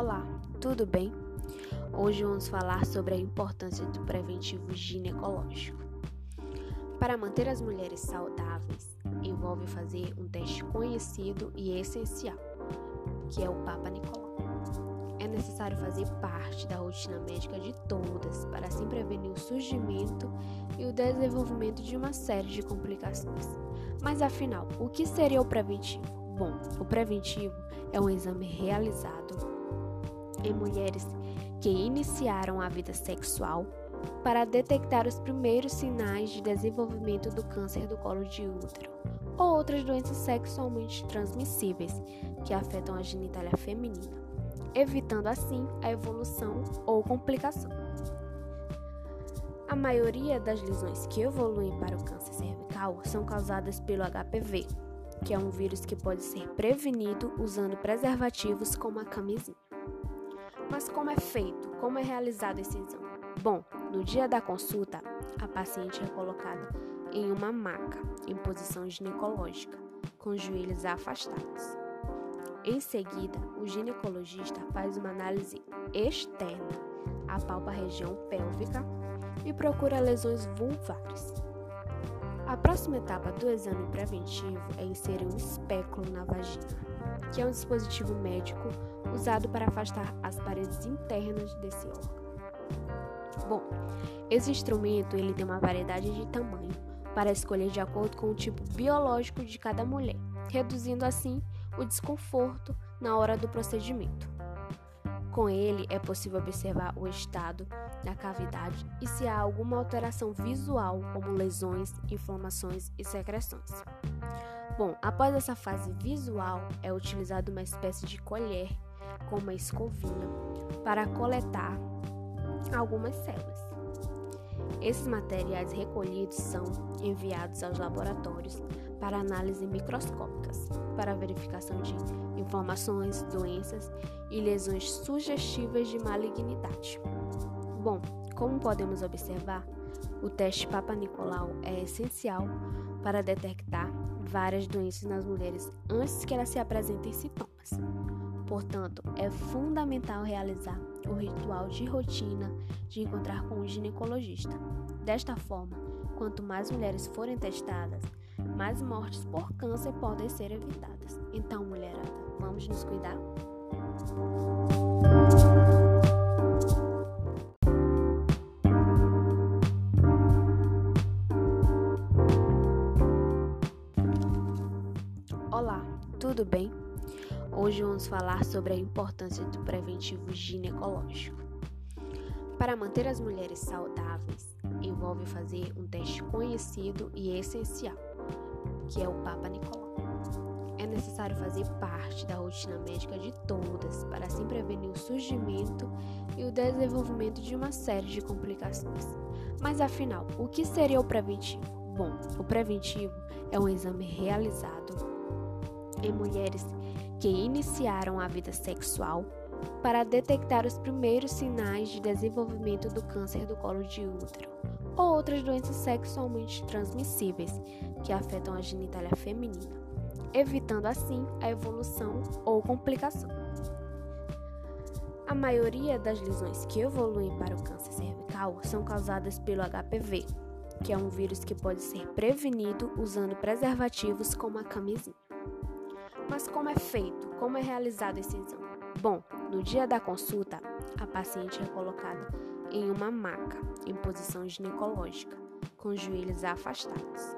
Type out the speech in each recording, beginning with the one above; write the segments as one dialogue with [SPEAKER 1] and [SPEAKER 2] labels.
[SPEAKER 1] Olá, tudo bem? Hoje vamos falar sobre a importância do preventivo ginecológico. Para manter as mulheres saudáveis, envolve fazer um teste conhecido e essencial, que é o Papa Nicolau. É necessário fazer parte da rotina médica de todas para assim prevenir o surgimento e o desenvolvimento de uma série de complicações. Mas afinal, o que seria o preventivo? Bom, o preventivo é um exame realizado em mulheres que iniciaram a vida sexual para detectar os primeiros sinais de desenvolvimento do câncer do colo de útero ou outras doenças sexualmente transmissíveis que afetam a genitália feminina, evitando assim a evolução ou complicação. A maioria das lesões que evoluem para o câncer cervical são causadas pelo HPV, que é um vírus que pode ser prevenido usando preservativos como a camisinha. Mas como é feito? Como é realizado esse exame? Bom, no dia da consulta, a paciente é colocada em uma maca, em posição ginecológica, com os joelhos afastados. Em seguida, o ginecologista faz uma análise externa, apalpa a região pélvica e procura lesões vulvares. A próxima etapa do exame preventivo é inserir um espéculo na vagina, que é um dispositivo médico usado para afastar as paredes internas desse órgão. Bom, esse instrumento ele tem uma variedade de tamanho para escolher de acordo com o tipo biológico de cada mulher, reduzindo assim o desconforto na hora do procedimento. Com ele é possível observar o estado da cavidade e se há alguma alteração visual, como lesões, inflamações e secreções. Bom, após essa fase visual, é utilizada uma espécie de colher com uma escovinha para coletar algumas células. Esses materiais recolhidos são enviados aos laboratórios para análise microscópicas, para verificação de informações, doenças e lesões sugestivas de malignidade. Bom, como podemos observar, o teste Papa Nicolau é essencial para detectar várias doenças nas mulheres antes que elas se apresentem sintomas. Portanto, é fundamental realizar o ritual de rotina de encontrar com o ginecologista. Desta forma, quanto mais mulheres forem testadas, mais mortes por câncer podem ser evitadas. Então, mulherada, vamos nos cuidar? Tudo bem? Hoje vamos falar sobre a importância do preventivo ginecológico. Para manter as mulheres saudáveis, envolve fazer um teste conhecido e essencial, que é o Papa Nicolau. É necessário fazer parte da rotina médica de todas para assim prevenir o surgimento e o desenvolvimento de uma série de complicações. Mas afinal, o que seria o preventivo? Bom, o preventivo é um exame realizado em mulheres que iniciaram a vida sexual para detectar os primeiros sinais de desenvolvimento do câncer do colo de útero ou outras doenças sexualmente transmissíveis que afetam a genitália feminina, evitando assim a evolução ou complicação. A maioria das lesões que evoluem para o câncer cervical são causadas pelo HPV, que é um vírus que pode ser prevenido usando preservativos como a camisinha. Mas como é feito? Como é realizado esse exame? Bom, no dia da consulta, a paciente é colocada em uma maca, em posição ginecológica, com os joelhos afastados.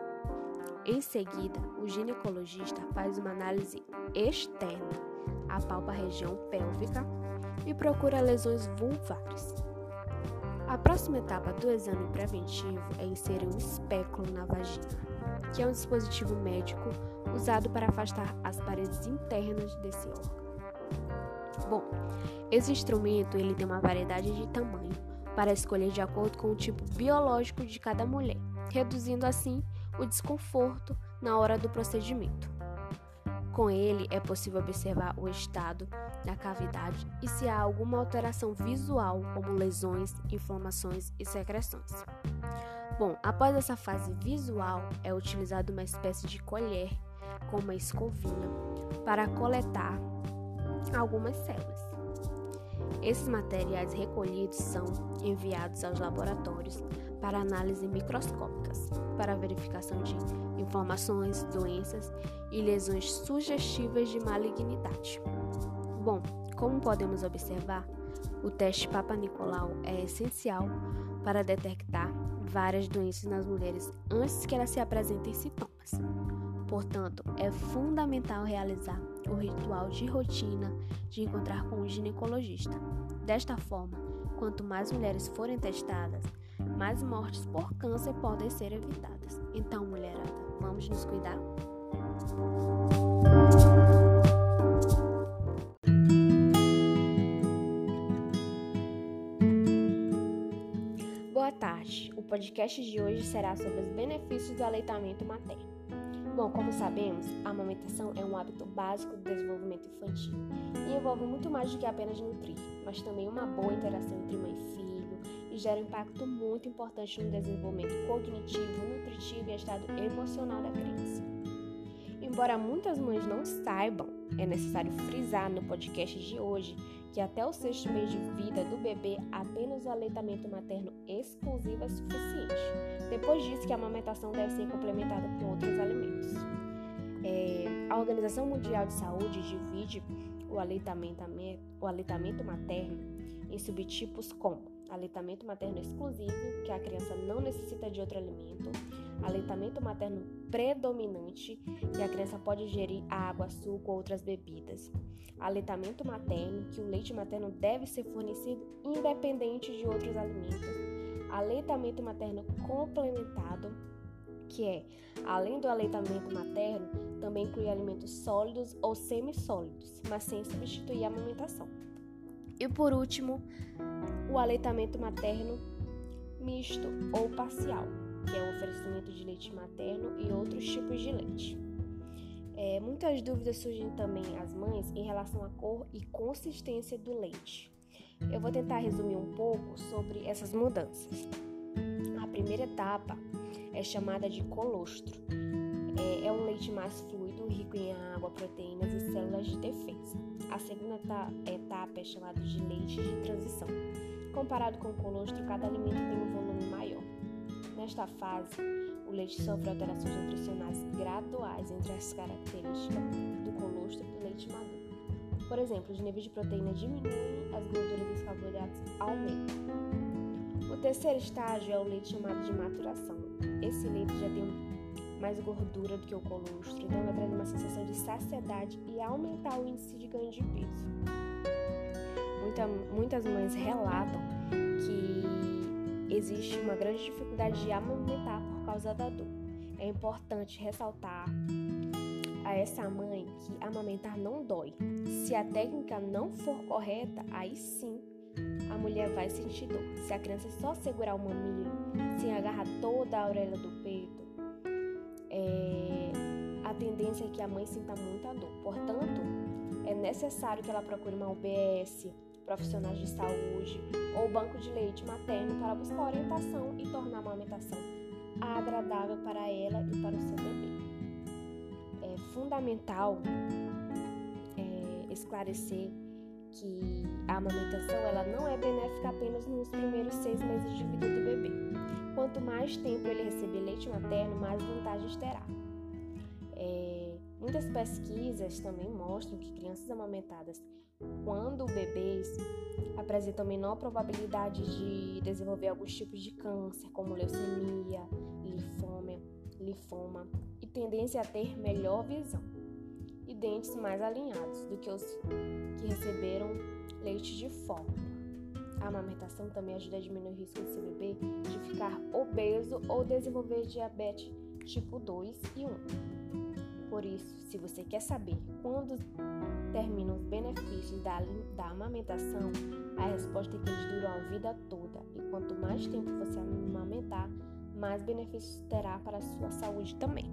[SPEAKER 1] Em seguida, o ginecologista faz uma análise externa, apalpa a região pélvica e procura lesões vulvares. A próxima etapa do exame preventivo é inserir um espéculo na vagina, que é um dispositivo médico usado para afastar as paredes internas desse órgão. Bom, esse instrumento ele tem uma variedade de tamanho para escolher de acordo com o tipo biológico de cada mulher, reduzindo assim o desconforto na hora do procedimento. Com ele é possível observar o estado da cavidade e se há alguma alteração visual, como lesões, inflamações e secreções. Bom, após essa fase visual, é utilizada uma espécie de colher com uma escovinha para coletar algumas células. Esses materiais recolhidos são enviados aos laboratórios para análise microscópicas, para verificação de inflamações, doenças e lesões sugestivas de malignidade. Bom, como podemos observar, o teste Papa Nicolau é essencial para detectar várias doenças nas mulheres antes que elas se apresentem sintomas. Portanto, é fundamental realizar o ritual de rotina de encontrar com o ginecologista. Desta forma, quanto mais mulheres forem testadas, mais mortes por câncer podem ser evitadas. Então, mulherada, vamos nos cuidar? Boa tarde. O podcast de hoje será sobre os benefícios do aleitamento materno. Bom, como sabemos, a amamentação é um hábito básico do desenvolvimento infantil e envolve muito mais do que apenas nutrir, mas também uma boa interação entre mãe e filho e gera um impacto muito importante no desenvolvimento cognitivo, nutritivo e estado emocional da criança. Embora muitas mães não saibam, é necessário frisar no podcast de hoje que até o sexto mês de vida do bebê apenas o aleitamento materno exclusivo é suficiente. Depois disso, que a amamentação deve ser complementada com outros alimentos. É, a Organização Mundial de Saúde divide o aleitamento, o aleitamento materno em subtipos como aleitamento materno exclusivo, que a criança não necessita de outro alimento, aleitamento materno predominante, que a criança pode ingerir água, suco ou outras bebidas, aleitamento materno, que o leite materno deve ser fornecido independente de outros alimentos, aleitamento materno complementado, que é, além do aleitamento materno, também inclui alimentos sólidos ou semissólidos, mas sem substituir a amamentação. E por último, o aleitamento materno misto ou parcial, que é o oferecimento de leite materno e outros tipos de leite. É, muitas dúvidas surgem também às mães em relação à cor e consistência do leite. Eu vou tentar resumir um pouco sobre essas mudanças. A primeira etapa é chamada de colostro. É, é um leite mais fluido, rico em água, proteínas e células de defesa. A segunda etapa é chamada de leite de transição. Comparado com o colostro, cada alimento tem um volume maior. Nesta fase, o leite sofre alterações nutricionais graduais entre as características do colostro e do leite maduro. Por exemplo, os níveis de proteína diminuem, as gorduras e os carboidratos aumentam. O terceiro estágio é o leite chamado de maturação. Esse leite já tem mais gordura do que o colostro, então vai trazer uma sensação de saciedade e aumentar o índice de ganho de peso. Muita, muitas mães relatam que existe uma grande dificuldade de amamentar por causa da dor. É importante ressaltar a essa mãe que amamentar não dói. Se a técnica não for correta, aí sim a mulher vai sentir dor. Se a criança só segurar o mamilo, sem agarrar toda a orelha do peito, é, a tendência é que a mãe sinta muita dor. Portanto, é necessário que ela procure uma UBS, profissionais de saúde ou banco de leite materno para buscar orientação e tornar a amamentação agradável para ela e para o seu bebê. É fundamental é, esclarecer que a amamentação ela não é benéfica apenas nos primeiros seis meses de vida do bebê. Quanto mais tempo ele receber leite materno, mais vantagens terá. Muitas pesquisas também mostram que crianças amamentadas quando bebês apresentam menor probabilidade de desenvolver alguns tipos de câncer, como leucemia, linfoma, linfoma e tendência a ter melhor visão e dentes mais alinhados do que os que receberam leite de fórmula. A amamentação também ajuda a diminuir o risco de seu bebê de ficar obeso ou desenvolver diabetes tipo 2 e 1. Por isso, se você quer saber quando terminam os benefícios da, da amamentação, a resposta é que eles duram a vida toda. E quanto mais tempo você amamentar, mais benefícios terá para a sua saúde também.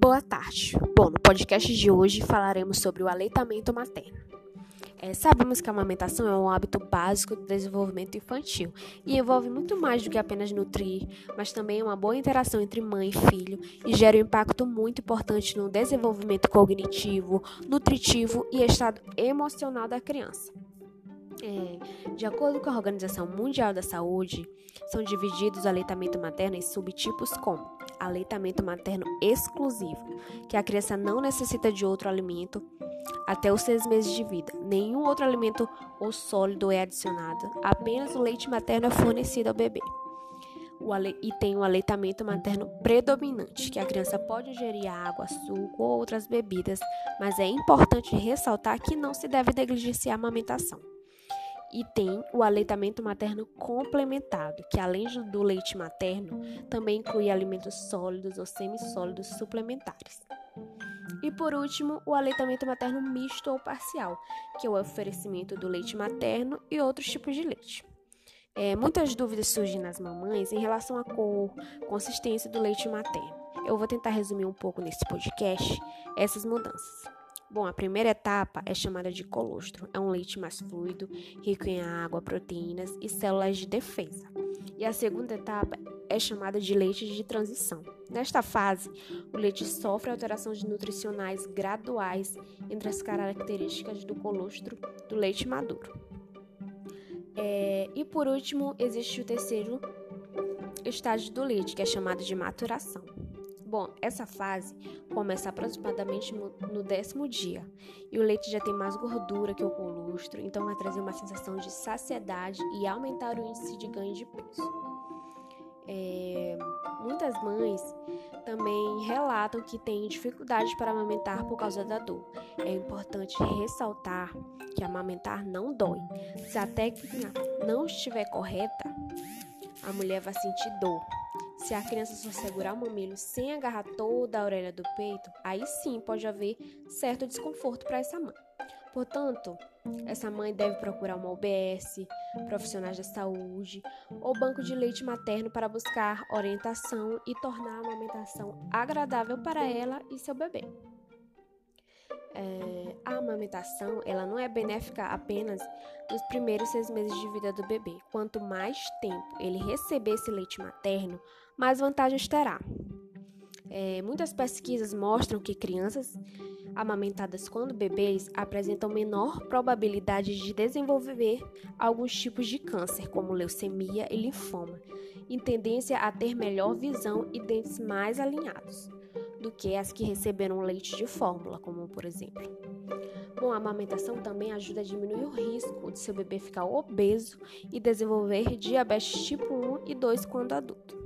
[SPEAKER 1] Boa tarde. Bom, no podcast de hoje falaremos sobre o aleitamento materno. É, sabemos que a amamentação é um hábito básico do desenvolvimento infantil e envolve muito mais do que apenas nutrir, mas também uma boa interação entre mãe e filho e gera um impacto muito importante no desenvolvimento cognitivo, nutritivo e estado emocional da criança. É, de acordo com a Organização Mundial da Saúde, são divididos o aleitamento materno em subtipos como aleitamento materno exclusivo, que a criança não necessita de outro alimento até os seis meses de vida. Nenhum outro alimento ou sólido é adicionado, apenas o leite materno é fornecido ao bebê. e tem o aleitamento materno predominante, que a criança pode ingerir água, suco ou outras bebidas, mas é importante ressaltar que não se deve negligenciar a amamentação. E tem o aleitamento materno complementado, que além do leite materno, também inclui alimentos sólidos ou semissólidos suplementares. E por último, o aleitamento materno misto ou parcial, que é o oferecimento do leite materno e outros tipos de leite. É, muitas dúvidas surgem nas mamães em relação à cor, consistência do leite materno. Eu vou tentar resumir um pouco nesse podcast essas mudanças. Bom, a primeira etapa é chamada de colostro. É um leite mais fluido, rico em água, proteínas e células de defesa. E a segunda etapa é chamada de leite de transição. Nesta fase, o leite sofre alterações nutricionais graduais entre as características do colostro do leite maduro. É, e por último, existe o terceiro estágio do leite, que é chamado de maturação. Bom, essa fase começa aproximadamente no, décimo dia e o leite já tem mais gordura que o colostro, então vai trazer uma sensação de saciedade e aumentar o índice de ganho de peso. É, muitas mães também relatam que têm dificuldade para amamentar por causa da dor. É importante ressaltar que amamentar não dói. Se a técnica não estiver correta, a mulher vai sentir dor se a criança só segurar o mamilo sem agarrar toda a orelha do peito, aí sim pode haver certo desconforto para essa mãe. Portanto, essa mãe deve procurar uma OBS, profissionais da saúde ou banco de leite materno para buscar orientação e tornar a amamentação agradável para ela e seu bebê. É, a amamentação ela não é benéfica apenas nos primeiros seis meses de vida do bebê. Quanto mais tempo ele receber esse leite materno, mais vantagens terá. É, muitas pesquisas mostram que crianças amamentadas quando bebês apresentam menor probabilidade de desenvolver alguns tipos de câncer, como leucemia e linfoma, e tendência a ter melhor visão e dentes mais alinhados do que as que receberam leite de fórmula, como por exemplo. Bom, a amamentação também ajuda a diminuir o risco de seu bebê ficar obeso e desenvolver diabetes tipo 1 e 2 quando adulto.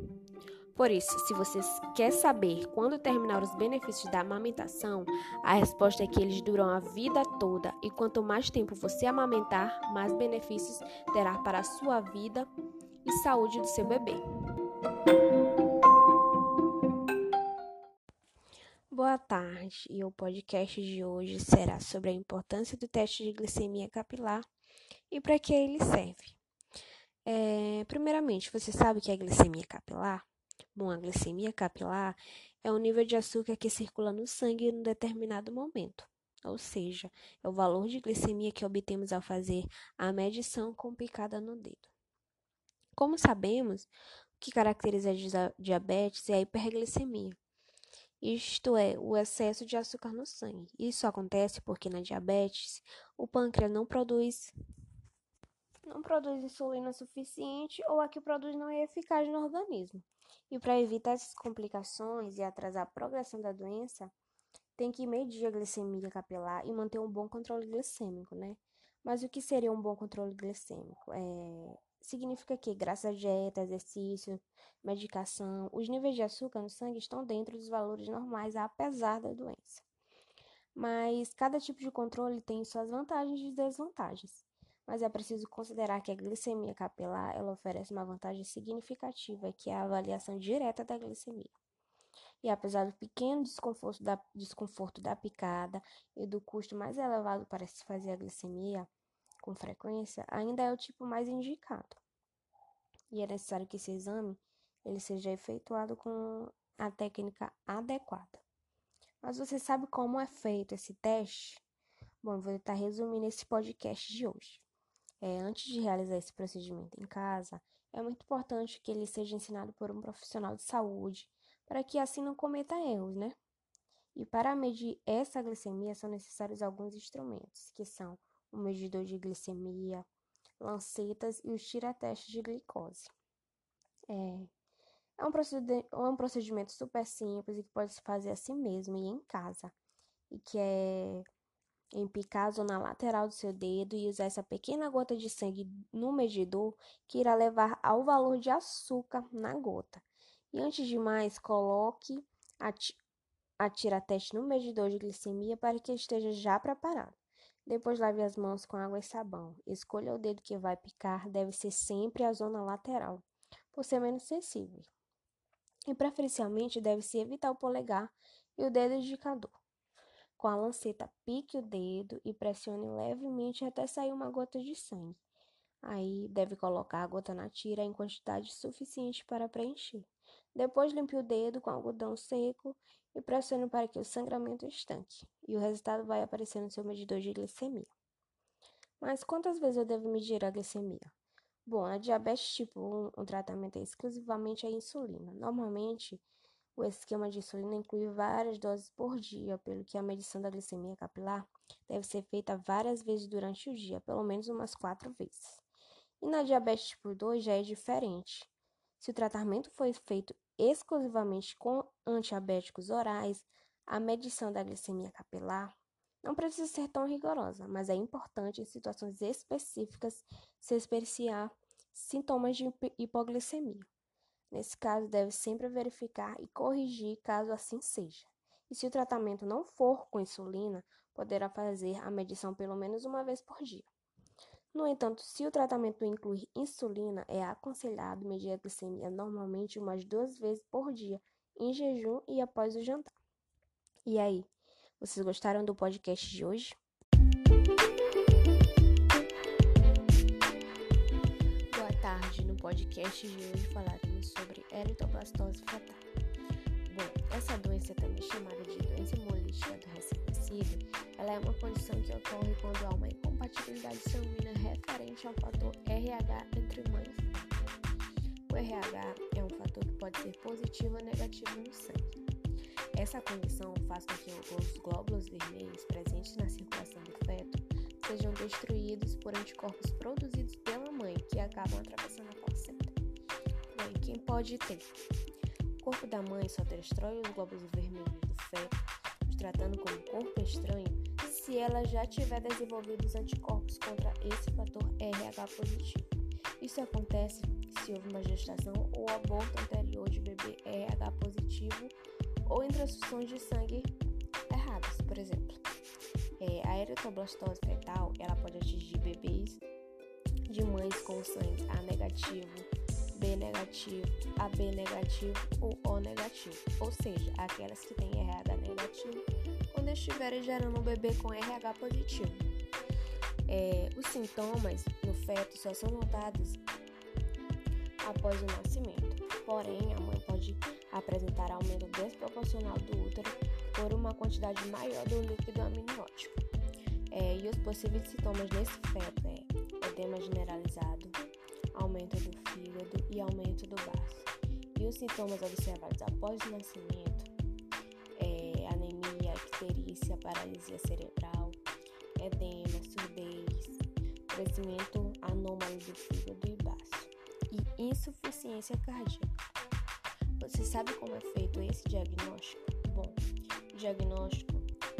[SPEAKER 1] Por isso, se você quer saber quando terminar os benefícios da amamentação, a resposta é que eles duram a vida toda e quanto mais tempo você amamentar, mais benefícios terá para a sua vida e saúde do seu bebê. Boa tarde, e o podcast de hoje será sobre a importância do teste de glicemia capilar e para que ele serve. É, primeiramente, você sabe que é glicemia capilar? Bom, a glicemia capilar é o nível de açúcar que circula no sangue em um determinado momento, ou seja, é o valor de glicemia que obtemos ao fazer a medição com picada no dedo. Como sabemos, o que caracteriza a diabetes é a hiperglicemia, isto é, o excesso de açúcar no sangue. Isso acontece porque na diabetes o pâncreas não produz não produz insulina suficiente ou a que produz não é eficaz no organismo. E para evitar essas complicações e atrasar a progressão da doença, tem que medir a glicemia capilar e manter um bom controle glicêmico, né? Mas o que seria um bom controle glicêmico? É... Significa que, graças a dieta, exercício, medicação, os níveis de açúcar no sangue estão dentro dos valores normais, apesar da doença. Mas cada tipo de controle tem suas vantagens e desvantagens mas é preciso considerar que a glicemia capilar ela oferece uma vantagem significativa, que é a avaliação direta da glicemia. E apesar do pequeno desconforto da, desconforto da picada e do custo mais elevado para se fazer a glicemia com frequência, ainda é o tipo mais indicado. E é necessário que esse exame ele seja efetuado com a técnica adequada. Mas você sabe como é feito esse teste? Bom, vou tentar resumir nesse podcast de hoje. É, antes de realizar esse procedimento em casa, é muito importante que ele seja ensinado por um profissional de saúde, para que assim não cometa erros, né? E para medir essa glicemia são necessários alguns instrumentos, que são o medidor de glicemia, lancetas e os tiratestes de glicose. É, é um, procedimento, é um procedimento super simples e que pode se fazer assim mesmo e em casa. E que é empicar a zona lateral do seu dedo e usar essa pequena gota de sangue no medidor que irá levar ao valor de açúcar na gota. E antes de mais, coloque a, a tira-teste no medidor de glicemia para que esteja já preparado. Depois lave as mãos com água e sabão. Escolha o dedo que vai picar, deve ser sempre a zona lateral, por ser menos sensível e preferencialmente deve-se evitar o polegar e o dedo indicador. Com a lanceta, pique o dedo e pressione levemente até sair uma gota de sangue. Aí deve colocar a gota na tira em quantidade suficiente para preencher. Depois limpe o dedo com algodão seco e pressione para que o sangramento estanque. E o resultado vai aparecer no seu medidor de glicemia. Mas quantas vezes eu devo medir a glicemia? Bom, a diabetes tipo 1, o tratamento é exclusivamente a insulina. Normalmente, o esquema de insulina inclui várias doses por dia, pelo que a medição da glicemia capilar deve ser feita várias vezes durante o dia, pelo menos umas quatro vezes. E na diabetes tipo 2 já é diferente. Se o tratamento foi feito exclusivamente com antiabéticos orais, a medição da glicemia capilar não precisa ser tão rigorosa, mas é importante em situações específicas se experienciar sintomas de hipoglicemia. Nesse caso, deve sempre verificar e corrigir caso assim seja. E se o tratamento não for com insulina, poderá fazer a medição pelo menos uma vez por dia. No entanto, se o tratamento incluir insulina, é aconselhado medir a glicemia normalmente umas duas vezes por dia, em jejum e após o jantar. E aí, vocês gostaram do podcast de hoje? Boa tarde. No podcast de hoje falaremos sobre eritoblastose fetal. Bom, essa doença também chamada de doença hemolítica do recém-nascido, ela é uma condição que ocorre quando há uma incompatibilidade sanguínea referente ao fator RH entre mãe e. O RH é um fator que pode ser positivo ou negativo no sangue. Essa condição faz com que os glóbulos vermelhos presentes na circulação do feto sejam destruídos por anticorpos produzidos pela mãe, que acabam atravessando a placenta. Quem pode ter? O corpo da mãe só destrói os glóbulos vermelhos do feto, os tratando como corpo estranho, se ela já tiver desenvolvido os anticorpos contra esse fator RH positivo. Isso acontece se houve uma gestação ou aborto anterior de bebê RH positivo ou em transfusões de sangue erradas, por exemplo. É, a eritoblastose fetal ela pode atingir bebês de mães com sangue A negativo, B negativo, AB negativo ou O negativo, ou seja, aquelas que têm RH negativo quando estiverem gerando um bebê com RH positivo. É, os sintomas no feto só são notados após o nascimento, porém a mãe pode apresentar aumento desproporcional do útero por uma quantidade maior do líquido amniótico. É, e os possíveis sintomas nesse feto é edema generalizado, aumento do fígado e aumento do baço. E os sintomas observados após o nascimento é anemia, icterícia, paralisia cerebral, edema, surdez, crescimento anômalo do fígado e baço e insuficiência cardíaca. Você sabe como é feito esse diagnóstico? Bom, o diagnóstico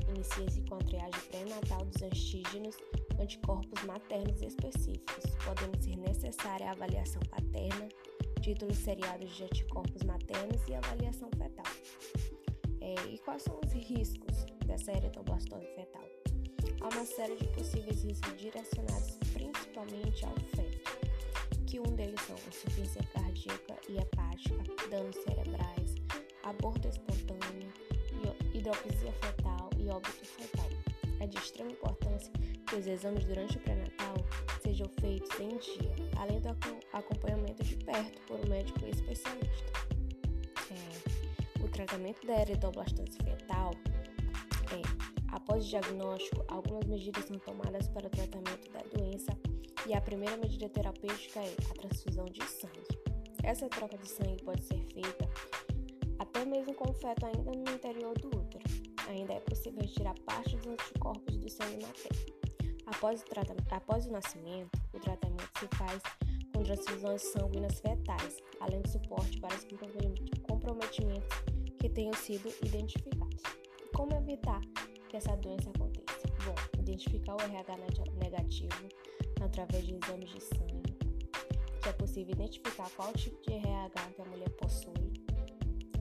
[SPEAKER 1] inicia-se com a triagem pré-natal dos antígenos anticorpos maternos específicos, podendo ser necessária a avaliação paterna, títulos seriados de anticorpos maternos e avaliação fetal. É, e quais são os riscos dessa eritoblastose fetal? Há uma série de possíveis riscos direcionados principalmente ao feto que um deles são insuficiência cardíaca e hepática, danos cerebrais, aborto espontâneo, hidropisia fetal e óbito fetal. É de extrema importância que os exames durante o pré-natal sejam feitos em dia, além do acompanhamento de perto por um médico especialista. É, o tratamento da eritoblastose fetal é
[SPEAKER 2] Após o diagnóstico, algumas medidas são tomadas para o tratamento da doença e a primeira medida terapêutica é a transfusão de sangue. Essa troca de sangue pode ser feita até mesmo com o feto ainda no interior do útero. Ainda é possível retirar parte dos anticorpos do sangue materno. Após o, após o nascimento, o tratamento se faz com transfusões sanguíneas fetais, além de suporte para os comprometimentos que tenham sido identificados. Como evitar que essa doença aconteça? Bom, identificar o RH negativo através de exames de sangue, que é possível identificar qual tipo de RH que a mulher possui,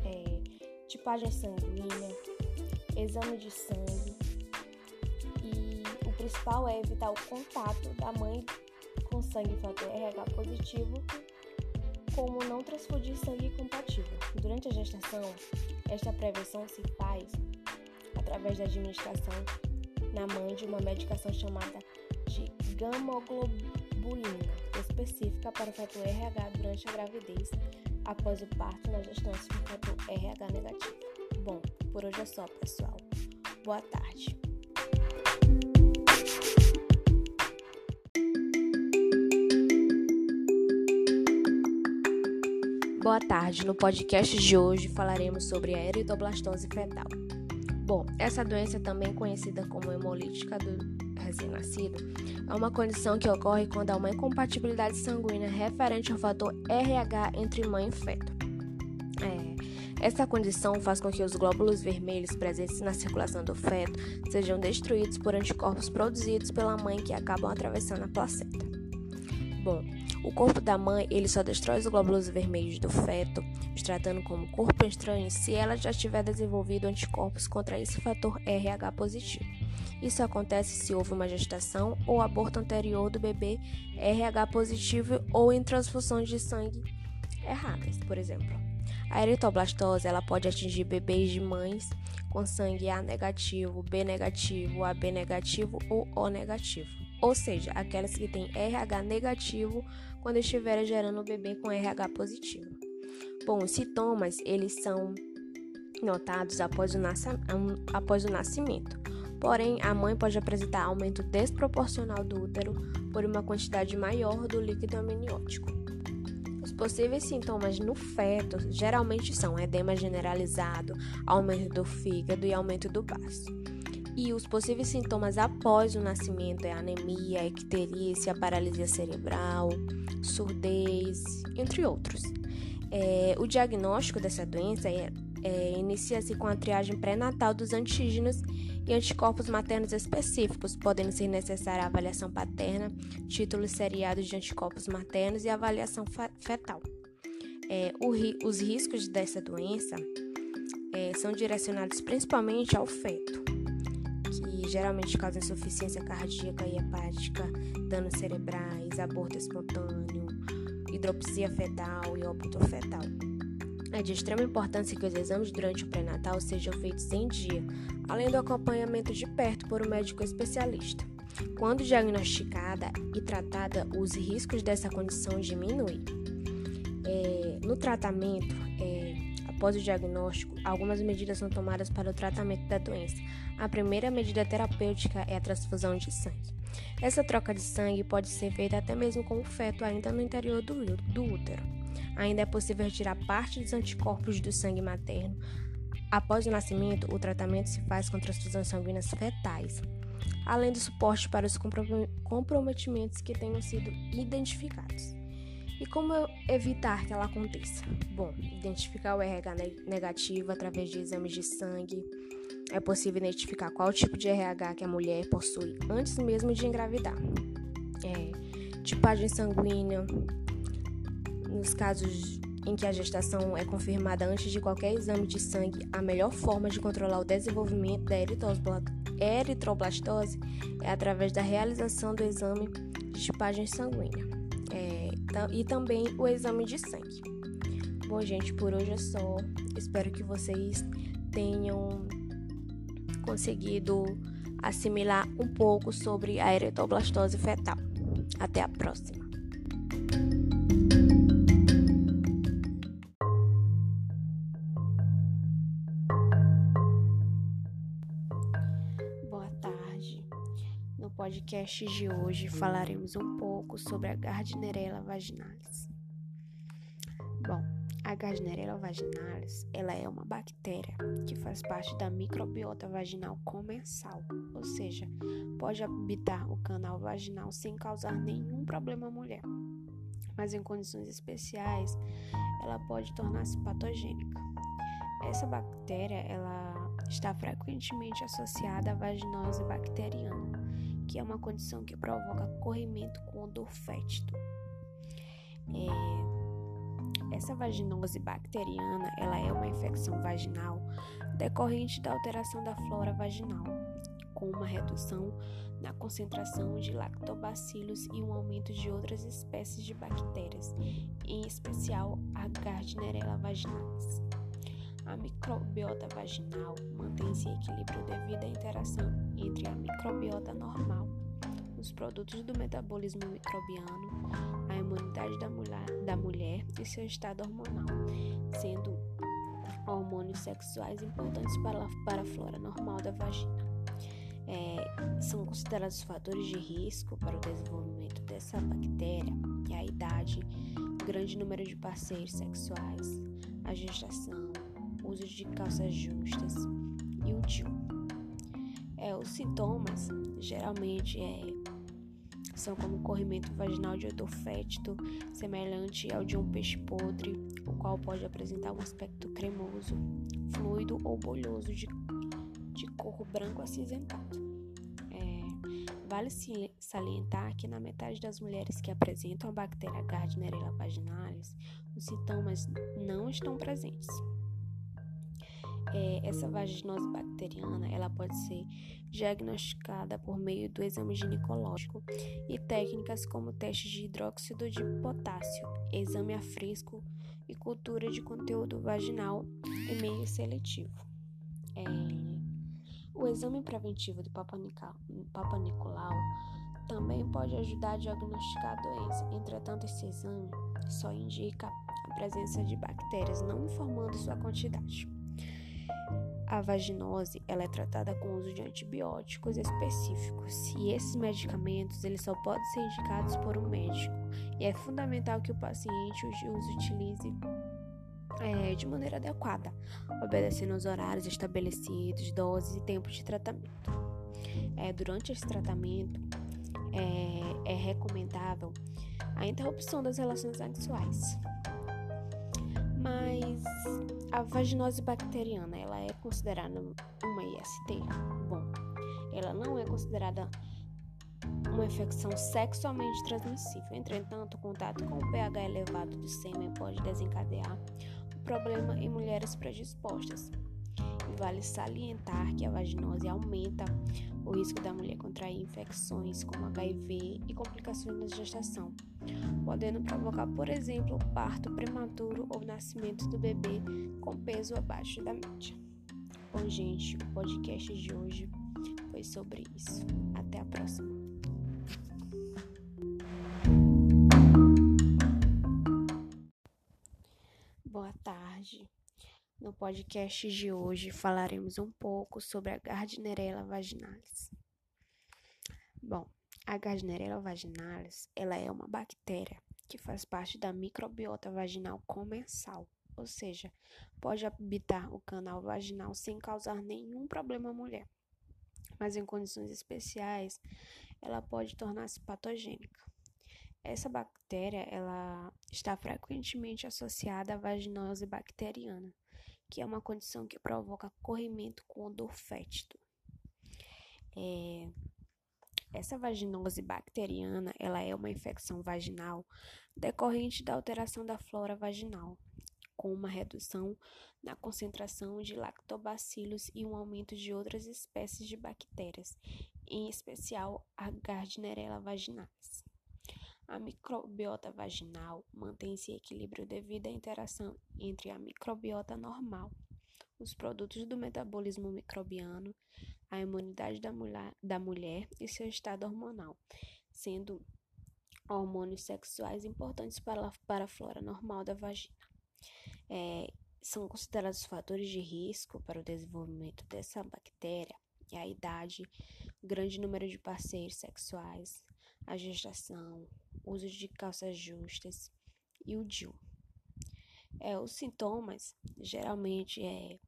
[SPEAKER 2] é, tipagem sanguínea, exame de sangue e o principal é evitar o contato da mãe com sangue fator RH positivo como não transfundir sangue compatível. Durante a gestação, esta prevenção se faz através da administração na mãe de uma medicação chamada de gamoglobulina, específica para o fator RH durante a gravidez, após o parto na gestância com fator RH negativo. Bom, por hoje é só, pessoal. Boa tarde.
[SPEAKER 1] Boa tarde. No podcast de hoje falaremos sobre a eritoblastose fetal. Bom, essa doença, também conhecida como hemolítica do recém-nascido, é uma condição que ocorre quando há uma incompatibilidade sanguínea referente ao fator RH entre mãe e feto. Essa condição faz com que os glóbulos vermelhos presentes na circulação do feto sejam destruídos por anticorpos produzidos pela mãe que acabam atravessando a placenta. Bom, o corpo da mãe ele só destrói os glóbulos vermelhos do feto, os tratando como corpo estranho, se ela já tiver desenvolvido anticorpos contra esse fator RH positivo. Isso acontece se houve uma gestação ou aborto anterior do bebê RH positivo ou em transfusões de sangue erradas, por exemplo. A eritoblastose ela pode atingir bebês de mães com sangue A negativo, B negativo, AB negativo ou O negativo ou seja, aquelas que têm RH negativo quando estiverem gerando o bebê com RH positivo. Bom, os sintomas eles são notados após o, após o nascimento. Porém, a mãe pode apresentar aumento desproporcional do útero por uma quantidade maior do líquido amniótico. Os possíveis sintomas no feto geralmente são edema generalizado, aumento do fígado e aumento do baço. E os possíveis sintomas após o nascimento é anemia, icterícia, paralisia cerebral, surdez, entre outros. É, o diagnóstico dessa doença é, é, inicia-se com a triagem pré-natal dos antígenos e anticorpos maternos específicos, podendo ser necessária a avaliação paterna, títulos seriados de anticorpos maternos e avaliação fetal. É, ri, os riscos dessa doença é, são direcionados principalmente ao feto que geralmente causam insuficiência cardíaca e hepática, danos cerebrais, aborto espontâneo, hidropsia fetal e óbito fetal. É de extrema importância que os exames durante o pré-natal sejam feitos em dia, além do acompanhamento de perto por um médico especialista. Quando diagnosticada e tratada, os riscos dessa condição diminuem. É, no tratamento, é, após o diagnóstico, algumas medidas são tomadas para o tratamento da doença. A primeira medida terapêutica é a transfusão de sangue. Essa troca de sangue pode ser feita até mesmo com o feto ainda no interior do, do útero. Ainda é possível retirar parte dos anticorpos do sangue materno. Após o nascimento, o tratamento se faz com transfusões sanguíneas fetais, além do suporte para os comprometimentos que tenham sido identificados. E como evitar que ela aconteça? Bom, identificar o RH negativo através de exames de sangue. É possível identificar qual tipo de RH que a mulher possui antes mesmo de engravidar. É, tipagem sanguínea. Nos casos em que a gestação é confirmada antes de qualquer exame de sangue, a melhor forma de controlar o desenvolvimento da eritroblastose é através da realização do exame de tipagem sanguínea e também o exame de sangue. Bom, gente, por hoje é só. Espero que vocês tenham conseguido assimilar um pouco sobre a eretoblastose fetal. Até a próxima. Podcast de hoje falaremos um pouco sobre a Gardnerella vaginalis. Bom, a Gardnerella vaginalis, ela é uma bactéria que faz parte da microbiota vaginal comensal, ou seja, pode habitar o canal vaginal sem causar nenhum problema à mulher. Mas em condições especiais, ela pode tornar-se patogênica. Essa bactéria, ela está frequentemente associada à vaginose bacteriana, que é uma condição que provoca corrimento com odor fétido. É, essa vaginose bacteriana ela é uma infecção vaginal decorrente da alteração da flora vaginal, com uma redução na concentração de lactobacilos e um aumento de outras espécies de bactérias, em especial a Gardnerella vaginalis. A microbiota vaginal mantém-se em equilíbrio devido à interação entre a microbiota normal, os produtos do metabolismo microbiano, a imunidade da mulher, da mulher e seu estado hormonal, sendo hormônios sexuais importantes para, para a flora normal da vagina. É, são considerados fatores de risco para o desenvolvimento dessa bactéria e a idade, grande número de parceiros sexuais, a gestação, uso de calças justas e o DIU. É, os sintomas geralmente é, são como corrimento vaginal de odor fétido, semelhante ao de um peixe podre, o qual pode apresentar um aspecto cremoso, fluido ou bolhoso de, de cor branco acinzentado. É, vale salientar que na metade das mulheres que apresentam a bactéria Gardnerella vaginalis, os sintomas não estão presentes é, essa vaginose bacteriana ela pode ser diagnosticada por meio do exame ginecológico e técnicas como teste de hidróxido de potássio, exame a fresco e cultura de conteúdo vaginal e meio seletivo. É, o exame preventivo do Papa Nicolau também pode ajudar a diagnosticar a doença. Entretanto, esse exame só indica a presença de bactérias, não informando sua quantidade. A vaginose ela é tratada com o uso de antibióticos específicos e esses medicamentos eles só podem ser indicados por um médico e é fundamental que o paciente os utilize é, de maneira adequada, obedecendo aos horários estabelecidos, doses e tempos de tratamento. É, durante esse tratamento é, é recomendável a interrupção das relações sexuais. Mas a vaginose bacteriana, ela é considerada uma IST? Bom, ela não é considerada uma infecção sexualmente transmissível. Entretanto, o contato com o pH elevado do sêmen pode desencadear o problema em mulheres predispostas. Vale salientar que a vaginose aumenta o risco da mulher contrair infecções como HIV e complicações na gestação, podendo provocar, por exemplo, parto prematuro ou nascimento do bebê com peso abaixo da média. Bom, gente, o podcast de hoje foi sobre isso. Até a próxima. Boa tarde. No podcast de hoje falaremos um pouco sobre a Gardnerella vaginalis. Bom, a Gardnerella vaginalis, ela é uma bactéria que faz parte da microbiota vaginal comensal, ou seja, pode habitar o canal vaginal sem causar nenhum problema à mulher. Mas em condições especiais, ela pode tornar-se patogênica. Essa bactéria, ela está frequentemente associada à vaginose bacteriana, que é uma condição que provoca corrimento com odor fétido. É, essa vaginose bacteriana, ela é uma infecção vaginal decorrente da alteração da flora vaginal, com uma redução na concentração de lactobacilos e um aumento de outras espécies de bactérias, em especial a Gardnerella vaginalis. A microbiota vaginal mantém-se em equilíbrio devido à interação entre a microbiota normal, os produtos do metabolismo microbiano, a imunidade da mulher, da mulher e seu estado hormonal, sendo hormônios sexuais importantes para, para a flora normal da vagina. É, são considerados fatores de risco para o desenvolvimento dessa bactéria a idade, grande número de parceiros sexuais, a gestação, uso de calças justas e o DIU. É, os sintomas geralmente é,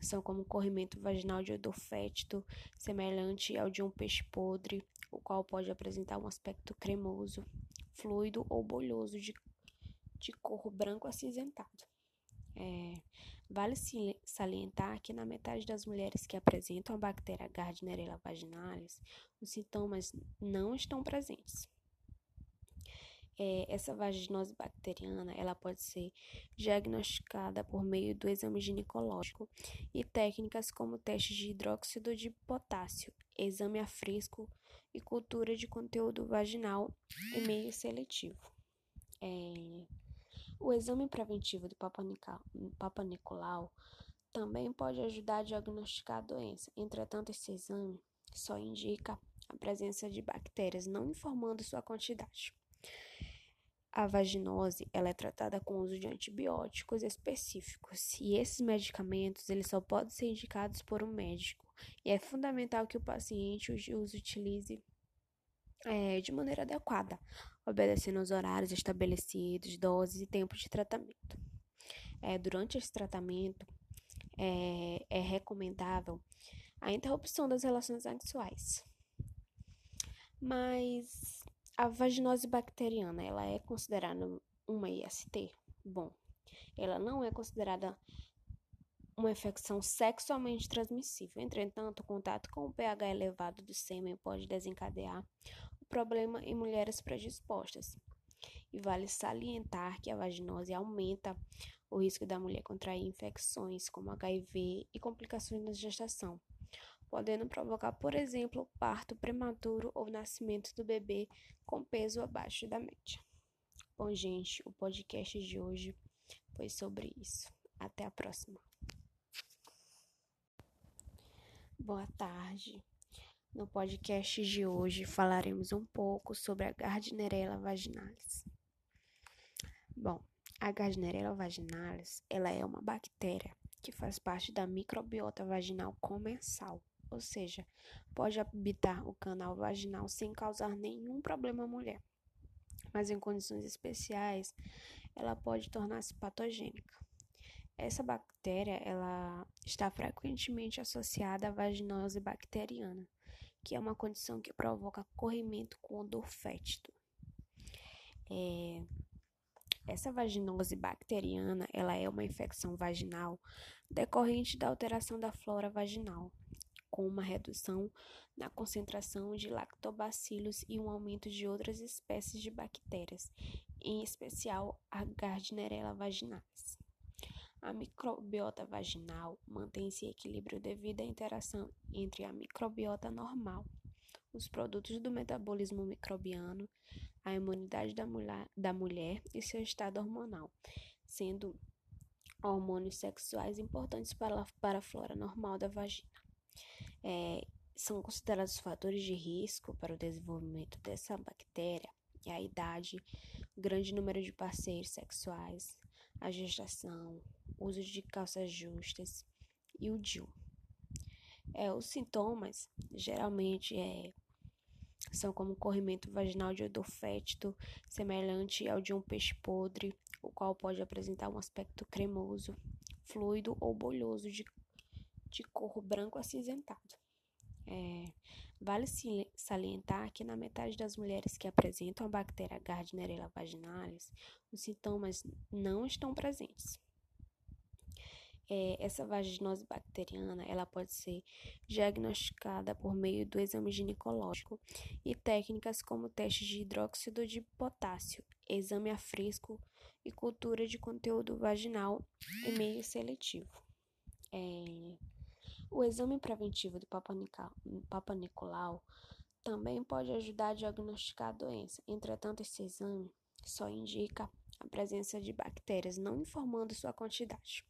[SPEAKER 1] são como corrimento vaginal de odor fétido, semelhante ao de um peixe podre, o qual pode apresentar um aspecto cremoso, fluido ou bolhoso de, de cor branco acinzentado. É, vale salientar que na metade das mulheres que apresentam a bactéria Gardnerella vaginalis, os sintomas não estão presentes. É, essa vaginose bacteriana ela pode ser diagnosticada por meio do exame ginecológico e técnicas como teste de hidróxido de potássio, exame a fresco e cultura de conteúdo vaginal e meio seletivo. É, o exame preventivo do Papa Nicolau também pode ajudar a diagnosticar a doença. Entretanto, esse exame só indica a presença de bactérias, não informando sua quantidade. A vaginose ela é tratada com o uso de antibióticos específicos e esses medicamentos eles só podem ser indicados por um médico e é fundamental que o paciente os utilize é, de maneira adequada, obedecendo aos horários estabelecidos, doses e tempos de tratamento. É, durante esse tratamento, é, é recomendável a interrupção das relações sexuais. Mas a vaginose bacteriana, ela é considerada uma IST? Bom, ela não é considerada uma infecção sexualmente transmissível. Entretanto, o contato com o pH elevado do sêmen pode desencadear problema em mulheres predispostas. E vale salientar que a vaginose aumenta o risco da mulher contrair infecções como HIV e complicações na gestação podendo provocar, por exemplo, parto prematuro ou nascimento do bebê com peso abaixo da média. Bom, gente, o podcast de hoje foi sobre isso. Até a próxima. Boa tarde. No podcast de hoje falaremos um pouco sobre a Gardnerella vaginalis. Bom, a Gardnerella vaginalis, ela é uma bactéria que faz parte da microbiota vaginal comensal ou seja, pode habitar o canal vaginal sem causar nenhum problema à mulher. Mas em condições especiais, ela pode tornar-se patogênica. Essa bactéria ela está frequentemente associada à vaginose bacteriana, que é uma condição que provoca corrimento com odor fétido. É, essa vaginose bacteriana ela é uma infecção vaginal decorrente da alteração da flora vaginal, com uma redução na concentração de lactobacilos e um aumento de outras espécies de bactérias, em especial a Gardnerella vaginalis. A microbiota vaginal mantém-se em equilíbrio devido à interação entre a microbiota normal, os produtos do metabolismo microbiano, a imunidade da mulher, da mulher e seu estado hormonal, sendo hormônios sexuais importantes para, para a flora normal da vagina. É, são considerados fatores de risco para o desenvolvimento dessa bactéria a idade, grande número de parceiros sexuais, a gestação, uso de calças justas e o DIU. É, os sintomas geralmente é, são como corrimento vaginal de odor fétido, semelhante ao de um peixe podre, o qual pode apresentar um aspecto cremoso, fluido ou bolhoso de de cor branco acinzentado. É, vale salientar que na metade das mulheres que apresentam a bactéria Gardnerella vaginalis, os sintomas não estão presentes. É, essa vaginose bacteriana ela pode ser diagnosticada por meio do exame ginecológico e técnicas como teste de hidróxido de potássio, exame a fresco e cultura de conteúdo vaginal e meio seletivo. É, o exame preventivo do Papa Nicolau também pode ajudar a diagnosticar a doença. Entretanto, esse exame só indica a presença de bactérias, não informando sua quantidade.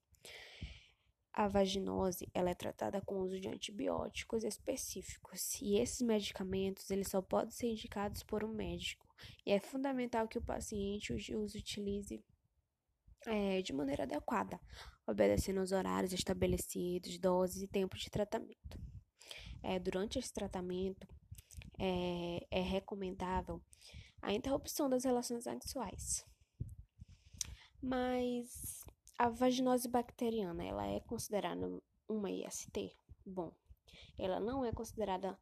[SPEAKER 1] A vaginose ela é tratada com o uso de antibióticos específicos e esses medicamentos eles só podem ser indicados por um médico e é fundamental que o paciente os utilize é, de maneira adequada, obedecendo aos horários estabelecidos, doses e tempos de tratamento. É, durante esse tratamento, é, é recomendável a interrupção das relações sexuais. Mas a vaginose bacteriana, ela é considerada uma IST? Bom, ela não é considerada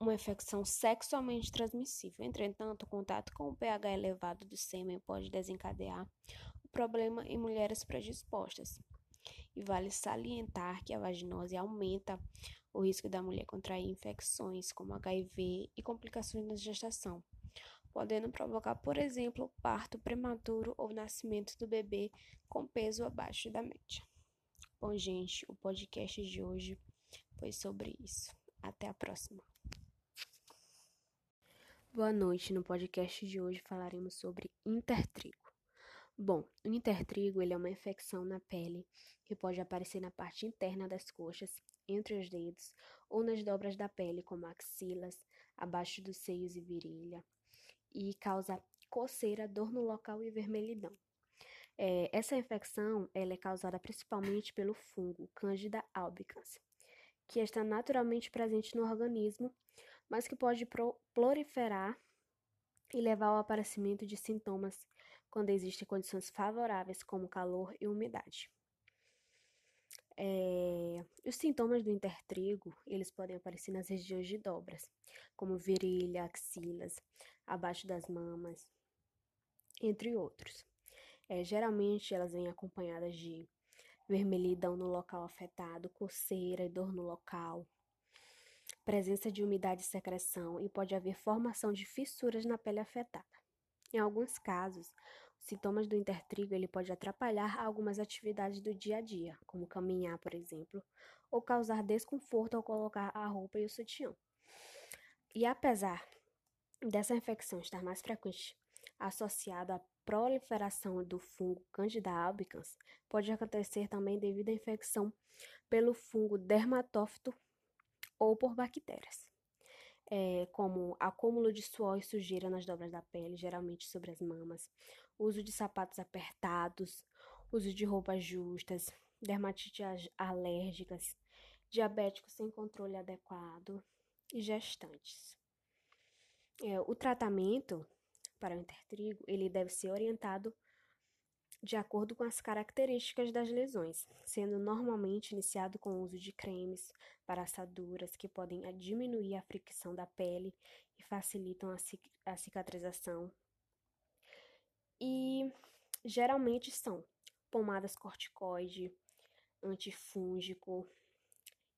[SPEAKER 1] uma infecção sexualmente transmissível. Entretanto, o contato com o pH elevado do sêmen pode desencadear o problema em mulheres predispostas. E vale salientar que a vaginose aumenta o risco da mulher contrair infecções como HIV e complicações na gestação, podendo provocar, por exemplo, parto prematuro ou nascimento do bebê com peso abaixo da média. Bom, gente, o podcast de hoje foi sobre isso. Até a próxima. Boa noite. No podcast de hoje falaremos sobre intertrigo. Bom, o intertrigo ele é uma infecção na pele que pode aparecer na parte interna das coxas, entre os dedos ou nas dobras da pele, como axilas, abaixo dos seios e virilha, e causa coceira, dor no local e vermelhidão. É, essa infecção ela é causada principalmente pelo fungo Candida albicans, que está naturalmente presente no organismo, mas que pode proliferar e levar ao aparecimento de sintomas quando existem condições favoráveis, como calor e umidade. É, os sintomas do intertrigo, eles podem aparecer nas regiões de dobras, como virilha, axilas, abaixo das mamas, entre outros. É, geralmente elas vêm acompanhadas de vermelhidão no local afetado, coceira e dor no local, presença de umidade e secreção e pode haver formação de fissuras na pele afetada. Em alguns casos, os sintomas do intertrigo ele pode atrapalhar algumas atividades do dia a dia, como caminhar, por exemplo, ou causar desconforto ao colocar a roupa e o sutiã. E apesar dessa infecção estar mais frequente associada à proliferação do fungo Candida albicans, pode acontecer também devido à infecção pelo fungo dermatófito ou por bactérias, é, como acúmulo de suor e sujeira nas dobras da pele, geralmente sobre as mamas, uso de sapatos apertados, uso de roupas justas, dermatite alérgicas, diabéticos sem controle adequado e gestantes. É, o tratamento para o intertrigo ele deve ser orientado de acordo com as características das lesões, sendo normalmente iniciado com o uso de cremes para assaduras que podem diminuir a fricção da pele e facilitam a cicatrização. E geralmente são pomadas corticoide, antifúngico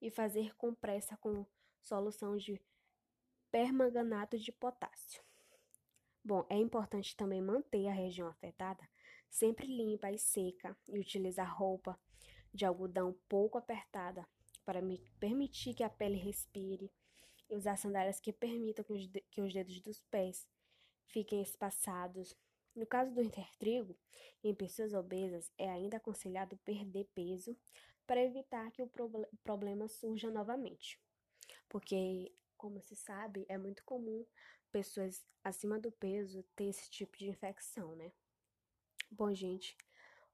[SPEAKER 1] e fazer compressa com solução de permanganato de potássio. Bom, é importante também manter a região afetada sempre limpa e seca e utilizar roupa de algodão pouco apertada para permitir que a pele respire e usar sandálias que permitam que os dedos dos pés fiquem espaçados. No caso do intertrigo, em pessoas obesas, é ainda aconselhado perder peso para evitar que o pro problema surja novamente. Porque, como se sabe, é muito comum pessoas acima do peso ter esse tipo de infecção, né? Bom, gente,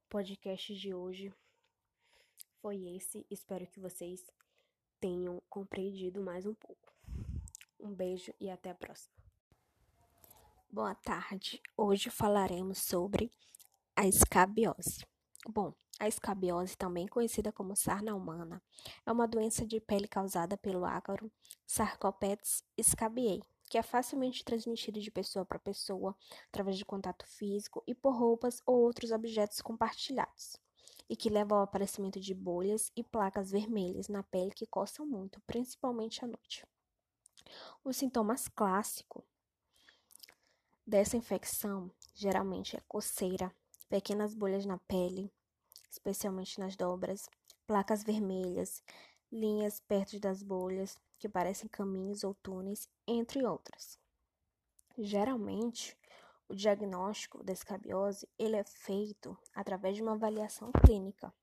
[SPEAKER 1] o podcast de hoje foi esse. Espero que vocês tenham compreendido mais um pouco. Um beijo e até a próxima. Boa tarde. Hoje falaremos sobre a escabiose. Bom, a escabiose, também conhecida como sarna humana, é uma doença de pele causada pelo ácaro Sarcopetes scabiei, que é facilmente transmitido de pessoa para pessoa através de contato físico e por roupas ou outros objetos compartilhados, e que leva ao aparecimento de bolhas e placas vermelhas na pele que coçam muito, principalmente à noite. Os sintomas clássicos dessa infecção geralmente é coceira, pequenas bolhas na pele, especialmente nas dobras, placas vermelhas, linhas perto das bolhas, que parecem caminhos ou túneis, entre outras. Geralmente, o diagnóstico da escabiose ele é feito através de uma avaliação clínica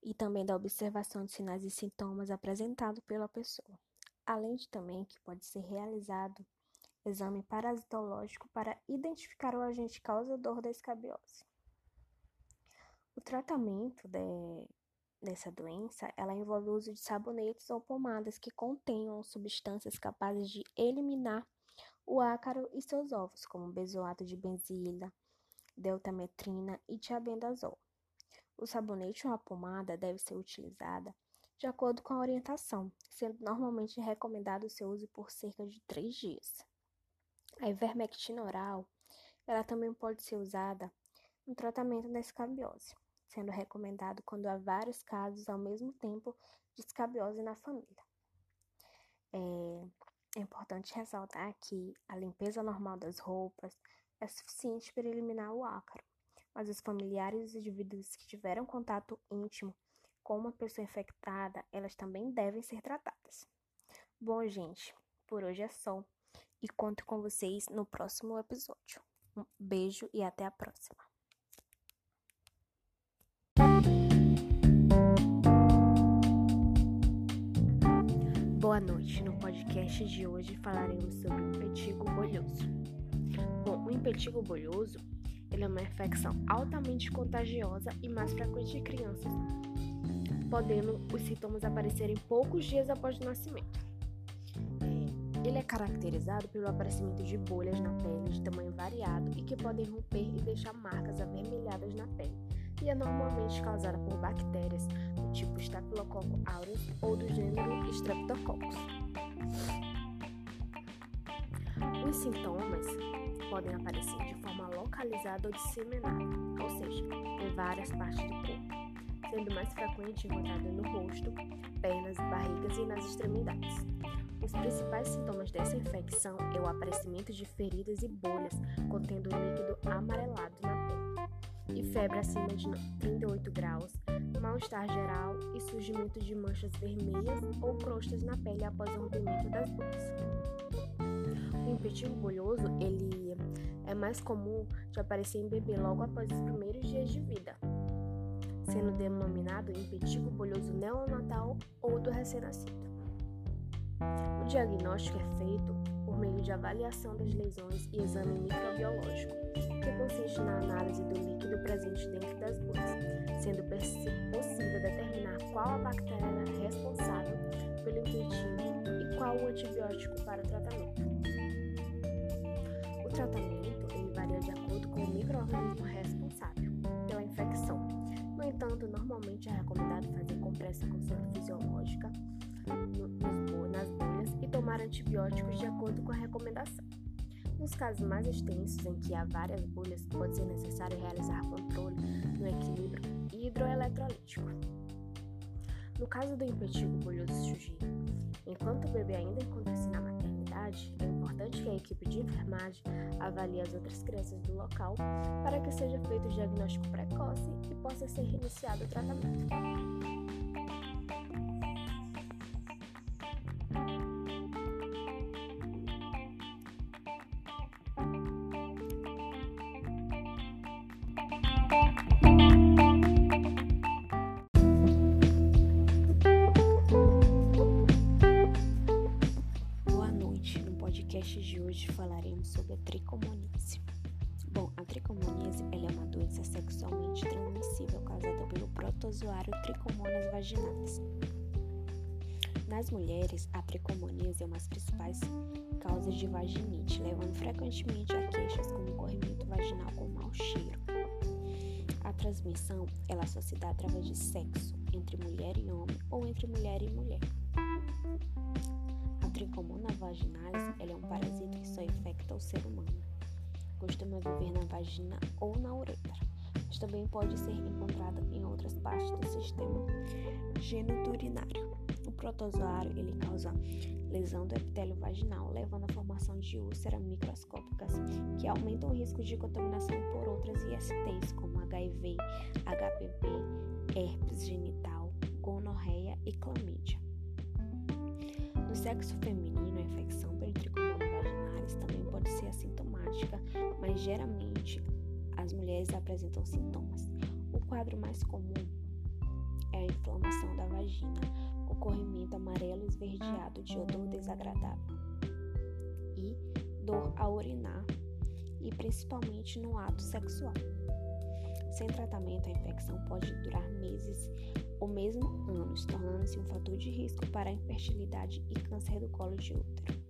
[SPEAKER 1] e também da observação de sinais e sintomas apresentados pela pessoa, além de também que pode ser realizado exame parasitológico para identificar o agente causador da escabiose. O tratamento de,
[SPEAKER 2] dessa doença, ela envolve o uso de sabonetes ou pomadas que contenham substâncias capazes de eliminar o ácaro e seus ovos, como benzoato de benzila, deltametrina e tiabendazol. O sabonete ou a pomada deve ser utilizada de acordo com a orientação, sendo normalmente recomendado o seu uso por cerca de 3 dias. A ivermectina oral, ela também pode ser usada no tratamento da escabiose, sendo recomendado quando há vários casos ao mesmo tempo de escabiose na família. É, é importante ressaltar que a limpeza normal das roupas é suficiente para eliminar o ácaro, mas os familiares e os indivíduos que tiveram contato íntimo com uma pessoa infectada, elas também devem ser tratadas. Bom, gente, por hoje é só e conto com vocês no próximo episódio. Um beijo e até a próxima.
[SPEAKER 1] Boa noite. No podcast de hoje falaremos sobre o impetigo bolhoso. Bom, o impetigo bolhoso ele é uma infecção altamente contagiosa e mais frequente em crianças podendo os sintomas aparecerem poucos dias após o nascimento. Ele é caracterizado pelo aparecimento de bolhas na pele de tamanho variado e que podem romper e deixar marcas avermelhadas na pele, e é normalmente causada por bactérias do tipo Staphylococcus aureus ou do gênero Streptococcus. Os sintomas podem aparecer de forma localizada ou disseminada, ou seja, em várias partes do corpo sendo mais frequente encontrado no rosto, pernas, barrigas e nas extremidades. Os principais sintomas dessa infecção é o aparecimento de feridas e bolhas contendo líquido amarelado na pele, e febre acima de 38 graus, mal-estar geral e surgimento de manchas vermelhas ou crostas na pele após o rompimento das bolhas. O impetigo bolhoso ele é mais comum de aparecer em bebê logo após os primeiros dias de vida, sendo denominado impetigo bolhoso neonatal ou do recém-nascido. O diagnóstico é feito por meio de avaliação das lesões e exame microbiológico, que consiste na análise do líquido presente dentro das bolhas, sendo possível determinar qual a bactéria responsável pelo impetigo e qual o antibiótico para o tratamento. O tratamento ele varia de acordo com o microorganismo responsável pela infecção no entanto, normalmente é recomendado fazer compressa com soro fisiológica nas bolhas e tomar antibióticos de acordo com a recomendação. Nos casos mais extensos, em que há várias bolhas, pode ser necessário realizar controle no equilíbrio hidroeletrolítico. No caso do impetigo bolhoso surgir, enquanto o bebê ainda encontra-se na maternidade, é importante que a equipe de enfermagem avalie as outras crianças do local para que seja feito o diagnóstico precoce e possa ser iniciado o tratamento.
[SPEAKER 2] Sobre a tricomoníase. Bom, a tricomoníase é uma doença sexualmente transmissível causada pelo protozoário Trichomonas vaginalis. Nas mulheres, a tricomoníase é uma das principais causas de vaginite, levando frequentemente a queixas como corrimento vaginal com mau cheiro. A transmissão ela só se dá através de sexo, entre mulher e homem ou entre mulher e mulher. Tricomona vaginalis ela é um parasita que só infecta o ser humano. Costuma viver na vagina ou na uretra, mas também pode ser encontrada em outras partes do sistema geniturinário. O protozoário ele causa lesão do epitélio vaginal, levando à formação de úlceras microscópicas que aumentam o risco de contaminação por outras ISTs, como HIV, HPV, herpes genital, gonorreia e clamídia sexo feminino, a infecção pelo tricomonas vaginalis também pode ser assintomática, mas geralmente as mulheres apresentam sintomas. O quadro mais comum é a inflamação da vagina, o corrimento amarelo esverdeado de odor desagradável e dor ao urinar, e principalmente no ato sexual.
[SPEAKER 1] Sem tratamento, a infecção pode durar meses ou mesmo anos, tornando-se um fator de risco para a infertilidade e câncer do colo de útero.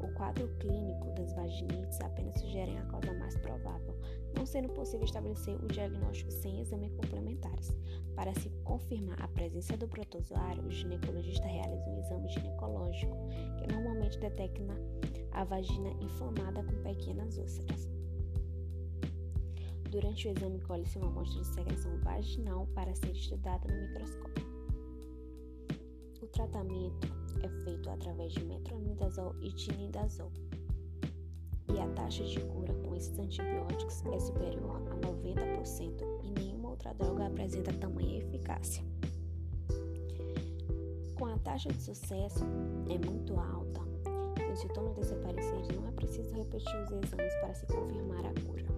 [SPEAKER 1] O quadro clínico das vaginites apenas sugere a causa mais provável, não sendo possível estabelecer o diagnóstico sem exames complementares. Para se confirmar a presença do protozoário, o ginecologista realiza um exame ginecológico, que normalmente detecta a vagina inflamada com pequenas úlceras. Durante o exame, colhe-se uma amostra de secreção vaginal para ser estudada no microscópio. O tratamento é feito através de metronidazol e tinidazol, e a taxa de cura com esses antibióticos é superior a 90% e nenhuma outra droga apresenta tamanha eficácia. Com a taxa de sucesso é muito alta, e os sintomas desaparecerem, não é preciso repetir os exames para se confirmar a cura.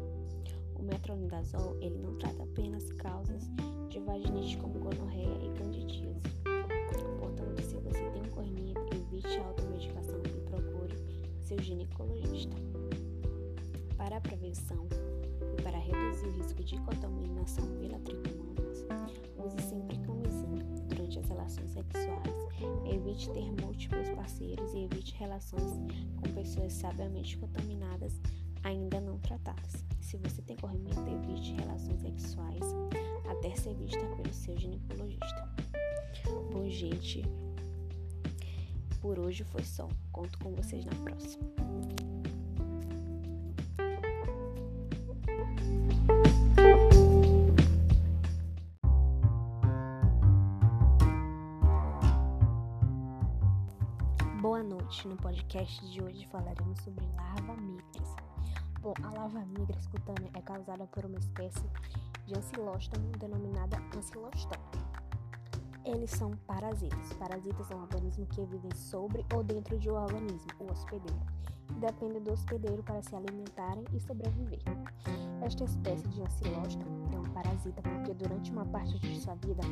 [SPEAKER 1] O metronidazol ele não trata apenas causas de vaginite como gonorreia e candidíase. Portanto, se você tem um corrimento, evite a automedicação e procure seu ginecologista. Para a prevenção e para reduzir o risco de contaminação pela tricomonas, use sempre camisinha durante as relações sexuais. Evite ter múltiplos parceiros e evite relações com pessoas sabiamente contaminadas ainda não tratadas. Se você tem corrimento, evite relações sexuais até ser vista pelo seu ginecologista. Bom, gente, por hoje foi só. Conto com vocês na próxima. Boa noite. No podcast de hoje falaremos sobre larva migras. Bom, a larva migras cutânea é causada por uma espécie de ancilóstomo denominada ancilostoma. Eles são parasitas. Parasitas são organismos que vivem sobre ou dentro de um organismo, o hospedeiro, e dependem do hospedeiro para se alimentarem e sobreviver. Esta espécie de ancilóstomo é um parasita porque durante uma parte de sua vida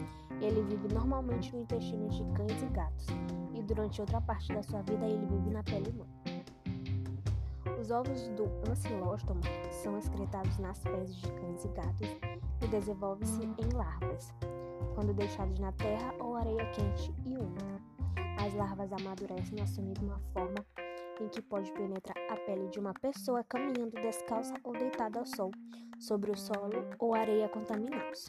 [SPEAKER 1] ele vive normalmente no intestino de cães e gatos, e durante outra parte da sua vida ele vive na pele humana. Os ovos do ancilóstomo são excretados nas fezes de cães e gatos e desenvolvem-se em larvas, quando deixados na terra ou areia quente e úmida. As larvas amadurecem assumindo uma forma em que pode penetrar a pele de uma pessoa caminhando descalça ou deitada ao sol, sobre o solo ou areia contaminados.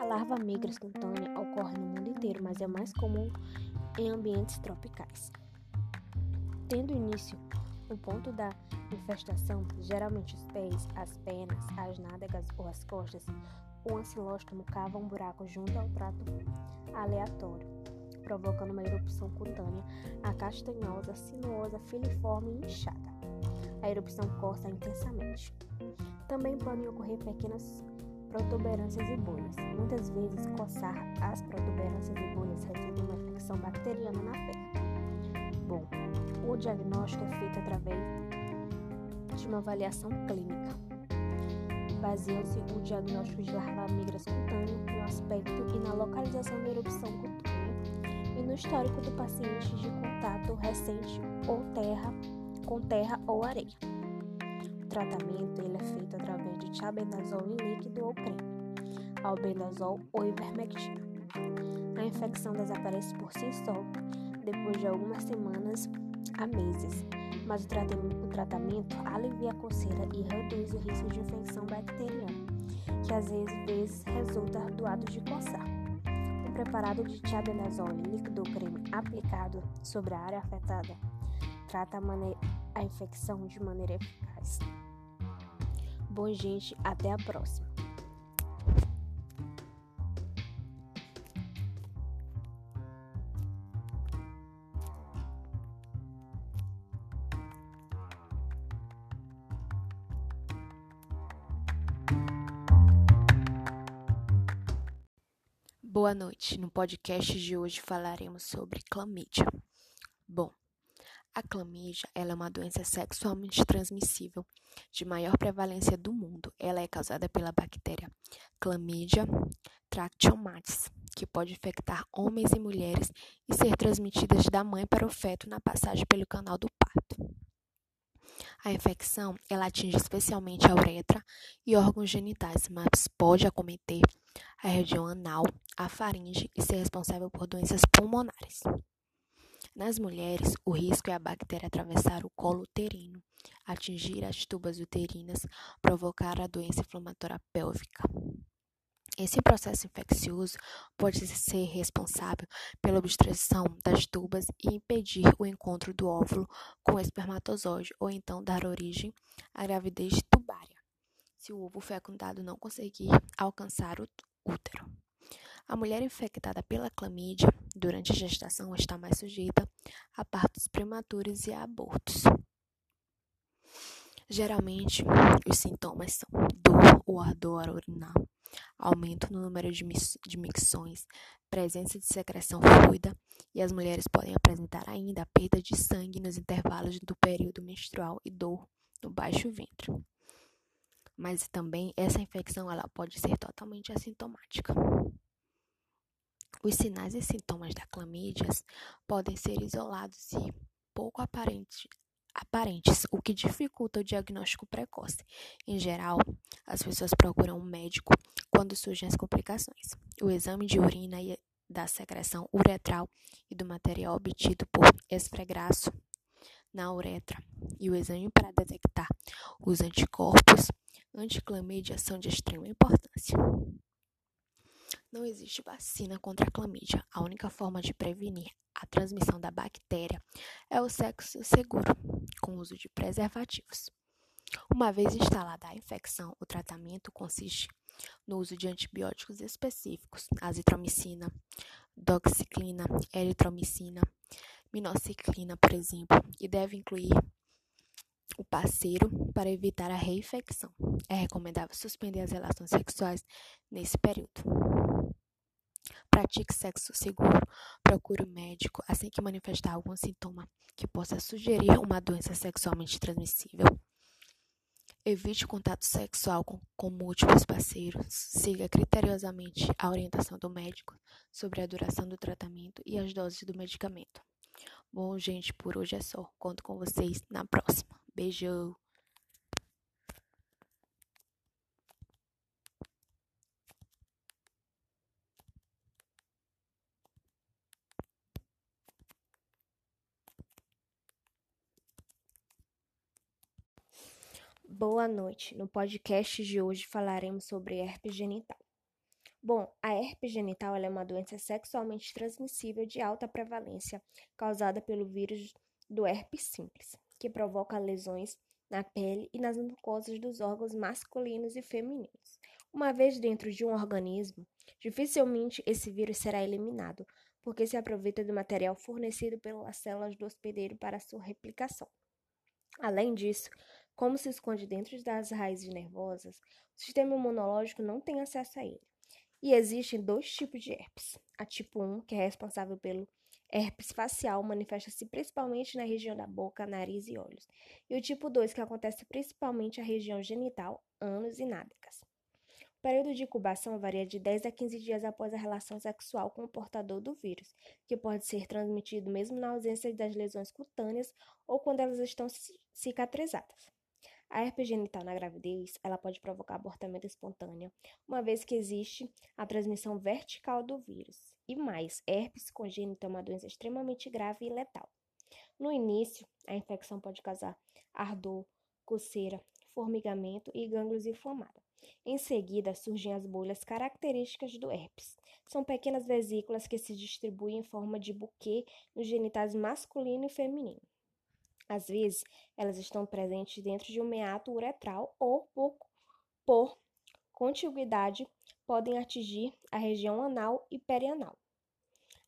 [SPEAKER 1] A larva migra espontânea ocorre no mundo inteiro, mas é mais comum em ambientes tropicais. Tendo início o ponto da infestação, geralmente os pés, as pernas, as nádegas ou as costas, o ancilóstomo cava um buraco junto ao trato aleatório, provocando uma erupção cutânea acastanhosa, sinuosa, filiforme e inchada. A erupção coça intensamente. Também podem ocorrer pequenas protuberâncias e bolhas. Muitas vezes, coçar as protuberâncias e bolhas resulta em uma infecção bacteriana na pele. Bom, o diagnóstico é feito através de uma avaliação clínica. Baseia-se o diagnóstico de larva migras cutânea no aspecto e na localização da erupção cutânea e no histórico do paciente de contato recente ou terra com terra ou areia. O tratamento ele é feito através de tiabendazol em líquido ou creme, albendazol ou ivermectina. A infecção desaparece por si só depois de algumas semanas a meses, mas o tratamento, o tratamento alivia a coceira e reduz o risco de infecção bacteriana, que às vezes resulta do ato de coçar. Um preparado de tiabendazol em líquido creme aplicado sobre a área afetada trata a, a infecção de maneira eficaz. Bom, gente, até a próxima. Noite. No podcast de hoje falaremos sobre clamídia. Bom, a clamídia é uma doença sexualmente transmissível de maior prevalência do mundo. Ela é causada pela bactéria Chlamydia trachomatis, que pode infectar homens e mulheres e ser transmitida da mãe para o feto na passagem pelo canal do parto. A infecção ela atinge especialmente a uretra e órgãos genitais, mas pode acometer a região anal, a faringe e ser responsável por doenças pulmonares. Nas mulheres, o risco é a bactéria atravessar o colo uterino, atingir as tubas uterinas, provocar a doença inflamatória pélvica. Esse processo infeccioso pode ser responsável pela obstrução das tubas e impedir o encontro do óvulo com o espermatozoide, ou então dar origem à gravidez tubária, se o ovo fecundado não conseguir alcançar o útero. A mulher infectada pela clamídia durante a gestação está mais sujeita a partos prematuros e a abortos. Geralmente, os sintomas são dor ou ardor urinar, aumento no número de, de micções, presença de secreção fluida e as mulheres podem apresentar ainda perda de sangue nos intervalos do período menstrual e dor no baixo ventre. Mas também essa infecção ela pode ser totalmente assintomática. Os sinais e sintomas da clamídias podem ser isolados e pouco aparentes, aparentes, o que dificulta o diagnóstico precoce. Em geral, as pessoas procuram um médico quando surgem as complicações. O exame de urina e da secreção uretral e do material obtido por esfregaço na uretra e o exame para detectar os anticorpos anticlamídia são de extrema importância. Não existe vacina contra a clamídia. A única forma de prevenir a transmissão da bactéria é o sexo seguro, com uso de preservativos. Uma vez instalada a infecção, o tratamento consiste no uso de antibióticos específicos, azitromicina, doxiciclina, eritromicina, minociclina, por exemplo, e deve incluir o parceiro para evitar a reinfecção. É recomendável suspender as relações sexuais nesse período. Pratique sexo seguro. Procure o um médico assim que manifestar algum sintoma que possa sugerir uma doença sexualmente transmissível. Evite contato sexual com, com múltiplos parceiros. Siga criteriosamente a orientação do médico sobre a duração do tratamento e as doses do medicamento. Bom, gente, por hoje é só. Conto com vocês na próxima. Beijo!
[SPEAKER 2] Boa noite. No podcast de hoje falaremos sobre herpes genital. Bom, a herpes genital é uma doença sexualmente transmissível de alta prevalência causada pelo vírus do herpes simples que provoca lesões na pele e nas mucosas dos órgãos masculinos e femininos. Uma vez dentro de um organismo, dificilmente esse vírus será eliminado, porque se aproveita do material fornecido pelas células do hospedeiro para sua replicação. Além disso, como se esconde dentro das raízes nervosas, o sistema imunológico não tem acesso a ele. E existem dois tipos de herpes: a tipo 1, que é responsável pelo Herpes facial manifesta-se principalmente na região da boca, nariz e olhos. E o tipo 2, que acontece principalmente na região genital, ânus e nádegas. O período de incubação varia de 10 a 15 dias após a relação sexual com o portador do vírus, que pode ser transmitido mesmo na ausência das lesões cutâneas ou quando elas estão cicatrizadas. A herpes genital na gravidez, ela pode provocar abortamento espontâneo, uma vez que existe a transmissão vertical do vírus. E mais, herpes congênita é uma doença extremamente grave e letal. No início, a infecção pode causar ardor, coceira, formigamento e gânglios inflamados. Em seguida, surgem as bolhas características do herpes. São pequenas vesículas que se distribuem em forma de buquê nos genitais masculino e feminino. Às vezes, elas estão presentes dentro de um meato uretral ou, por, por contiguidade, podem atingir a região anal e perianal.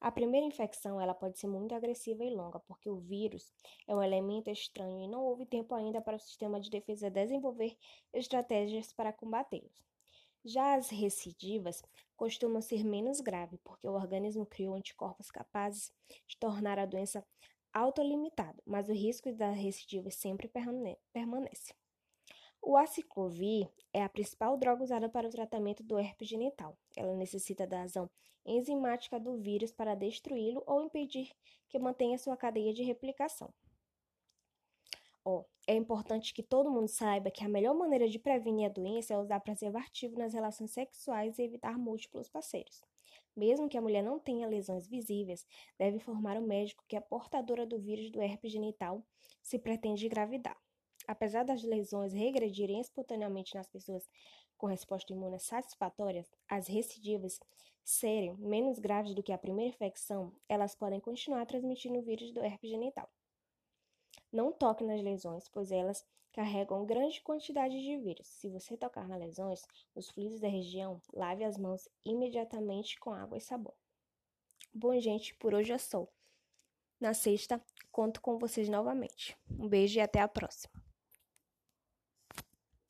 [SPEAKER 2] A primeira infecção ela pode ser muito agressiva e longa, porque o vírus é um elemento estranho e não houve tempo ainda para o sistema de defesa desenvolver estratégias para combatê-los. Já as recidivas costumam ser menos graves, porque o organismo criou anticorpos capazes de tornar a doença autolimitado, mas o risco da recidiva sempre permanece. O aciclovir é a principal droga usada para o tratamento do herpes genital. Ela necessita da ação enzimática do vírus para destruí-lo ou impedir que mantenha sua cadeia de replicação. Ó, é importante que todo mundo saiba que a melhor maneira de prevenir a doença é usar preservativo nas relações sexuais e evitar múltiplos parceiros. Mesmo que a mulher não tenha lesões visíveis, deve informar o médico que é portadora do vírus do herpes genital se pretende engravidar. Apesar das lesões regredirem espontaneamente nas pessoas com resposta imune satisfatória, as recidivas serem menos graves do que a primeira infecção, elas podem continuar transmitindo o vírus do herpes genital. Não toque nas lesões, pois elas carregam grande quantidade de vírus. Se você tocar nas lesões, os fluidos da região, lave as mãos imediatamente com água e sabão. Bom, gente, por hoje é só. Na sexta, conto com vocês novamente. Um beijo e até a próxima.